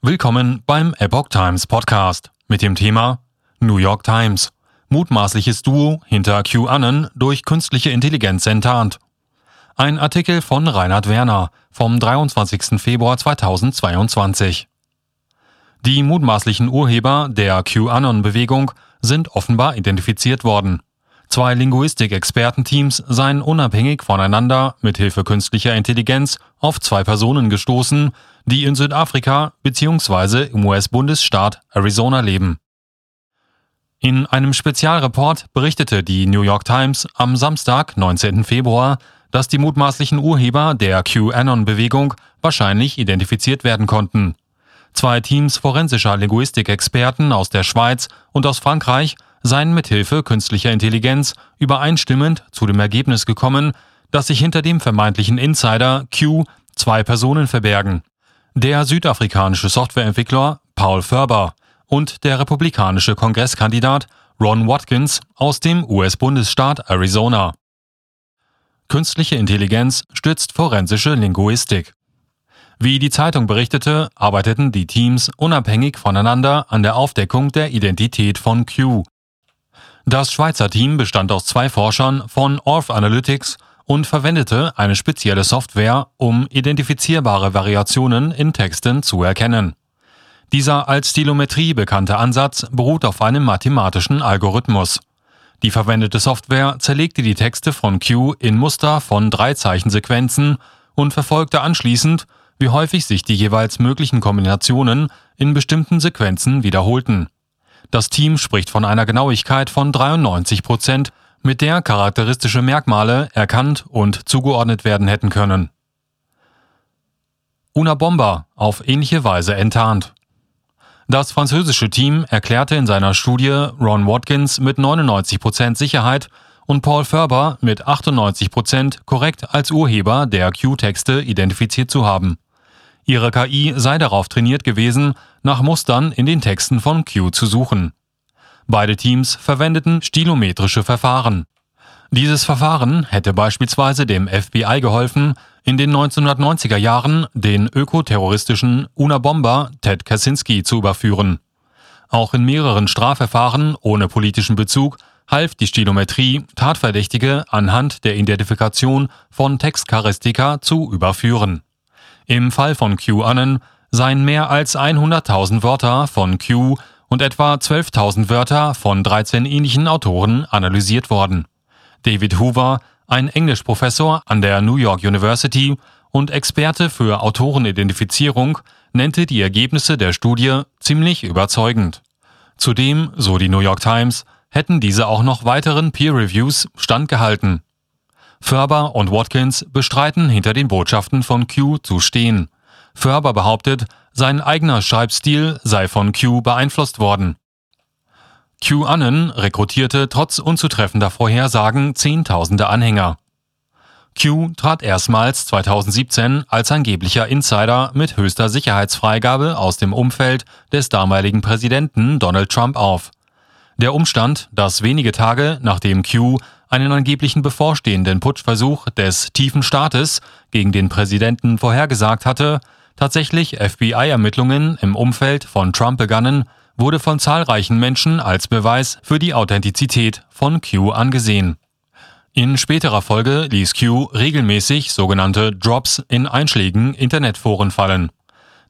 Willkommen beim Epoch Times Podcast mit dem Thema New York Times. Mutmaßliches Duo hinter QAnon durch künstliche Intelligenz enttarnt. Ein Artikel von Reinhard Werner vom 23. Februar 2022. Die mutmaßlichen Urheber der QAnon-Bewegung sind offenbar identifiziert worden. Zwei Linguistik-Expertenteams seien unabhängig voneinander mit Hilfe künstlicher Intelligenz auf zwei Personen gestoßen, die in Südafrika bzw. im US-Bundesstaat Arizona leben. In einem Spezialreport berichtete die New York Times am Samstag, 19. Februar, dass die mutmaßlichen Urheber der QAnon-Bewegung wahrscheinlich identifiziert werden konnten. Zwei Teams forensischer Linguistikexperten aus der Schweiz und aus Frankreich seien mithilfe künstlicher Intelligenz übereinstimmend zu dem Ergebnis gekommen, dass sich hinter dem vermeintlichen Insider Q zwei Personen verbergen. Der südafrikanische Softwareentwickler Paul Ferber und der republikanische Kongresskandidat Ron Watkins aus dem US-Bundesstaat Arizona. Künstliche Intelligenz stützt forensische Linguistik. Wie die Zeitung berichtete, arbeiteten die Teams unabhängig voneinander an der Aufdeckung der Identität von Q. Das Schweizer Team bestand aus zwei Forschern von Orth Analytics und verwendete eine spezielle Software, um identifizierbare Variationen in Texten zu erkennen. Dieser als Stilometrie bekannte Ansatz beruht auf einem mathematischen Algorithmus. Die verwendete Software zerlegte die Texte von Q in Muster von drei Zeichensequenzen und verfolgte anschließend, wie häufig sich die jeweils möglichen Kombinationen in bestimmten Sequenzen wiederholten. Das Team spricht von einer Genauigkeit von 93 Prozent, mit der charakteristische Merkmale erkannt und zugeordnet werden hätten können. Una Bomba auf ähnliche Weise enttarnt. Das französische Team erklärte in seiner Studie Ron Watkins mit 99 Prozent Sicherheit und Paul Ferber mit 98 Prozent korrekt als Urheber der Q-Texte identifiziert zu haben. Ihre KI sei darauf trainiert gewesen, nach Mustern in den Texten von Q zu suchen. Beide Teams verwendeten stilometrische Verfahren. Dieses Verfahren hätte beispielsweise dem FBI geholfen, in den 1990er Jahren den ökoterroristischen Una-Bomber Ted Kaczynski zu überführen. Auch in mehreren Strafverfahren ohne politischen Bezug half die Stilometrie, Tatverdächtige anhand der Identifikation von Textcharistika zu überführen. Im Fall von QAnon seien mehr als 100.000 Wörter von Q und etwa 12.000 Wörter von 13 ähnlichen Autoren analysiert worden. David Hoover, ein Englischprofessor an der New York University und Experte für Autorenidentifizierung, nannte die Ergebnisse der Studie ziemlich überzeugend. Zudem, so die New York Times, hätten diese auch noch weiteren Peer Reviews standgehalten. Ferber und Watkins bestreiten, hinter den Botschaften von Q zu stehen. Ferber behauptet, sein eigener Schreibstil sei von Q beeinflusst worden. QAnon rekrutierte trotz unzutreffender Vorhersagen Zehntausende Anhänger. Q trat erstmals 2017 als angeblicher Insider mit höchster Sicherheitsfreigabe aus dem Umfeld des damaligen Präsidenten Donald Trump auf. Der Umstand, dass wenige Tage nachdem Q einen angeblichen bevorstehenden Putschversuch des tiefen Staates gegen den Präsidenten vorhergesagt hatte, tatsächlich FBI-Ermittlungen im Umfeld von Trump begannen, wurde von zahlreichen Menschen als Beweis für die Authentizität von Q angesehen. In späterer Folge ließ Q regelmäßig sogenannte Drops in einschlägigen Internetforen fallen.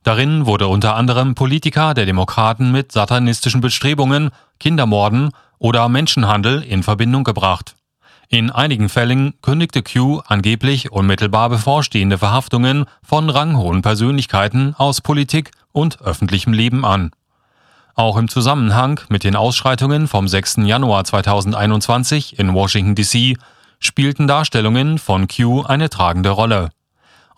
Darin wurde unter anderem Politiker der Demokraten mit satanistischen Bestrebungen, Kindermorden oder Menschenhandel in Verbindung gebracht. In einigen Fällen kündigte Q angeblich unmittelbar bevorstehende Verhaftungen von ranghohen Persönlichkeiten aus Politik und öffentlichem Leben an. Auch im Zusammenhang mit den Ausschreitungen vom 6. Januar 2021 in Washington DC spielten Darstellungen von Q eine tragende Rolle.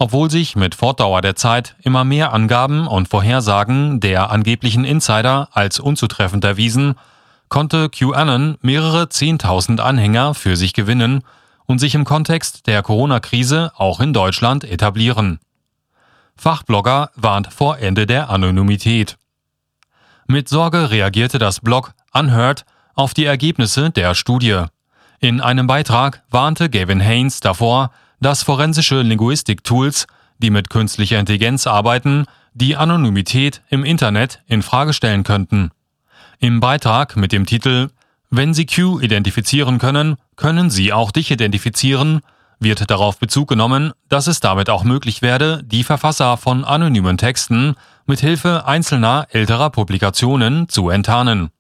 Obwohl sich mit Fortdauer der Zeit immer mehr Angaben und Vorhersagen der angeblichen Insider als unzutreffend erwiesen, konnte QAnon mehrere Zehntausend Anhänger für sich gewinnen und sich im Kontext der Corona-Krise auch in Deutschland etablieren. Fachblogger warnt vor Ende der Anonymität. Mit Sorge reagierte das Blog Unheard auf die Ergebnisse der Studie. In einem Beitrag warnte Gavin Haynes davor, dass forensische Linguistik-Tools, die mit künstlicher Intelligenz arbeiten, die Anonymität im Internet in Frage stellen könnten. Im Beitrag mit dem Titel Wenn Sie Q identifizieren können, können Sie auch dich identifizieren wird darauf Bezug genommen, dass es damit auch möglich werde, die Verfasser von anonymen Texten mit Hilfe einzelner älterer Publikationen zu enttarnen.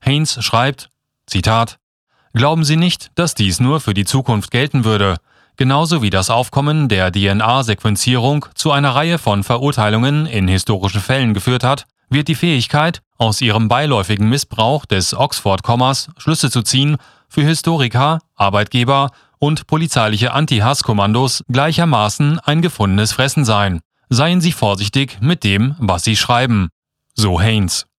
Haynes schreibt, Zitat, Glauben Sie nicht, dass dies nur für die Zukunft gelten würde, genauso wie das Aufkommen der DNA-Sequenzierung zu einer Reihe von Verurteilungen in historischen Fällen geführt hat, wird die Fähigkeit, aus ihrem beiläufigen Missbrauch des Oxford-Kommas Schlüsse zu ziehen, für Historiker, Arbeitgeber und polizeiliche Anti-Hass-Kommandos gleichermaßen ein gefundenes Fressen sein. Seien Sie vorsichtig mit dem, was Sie schreiben. So Haynes.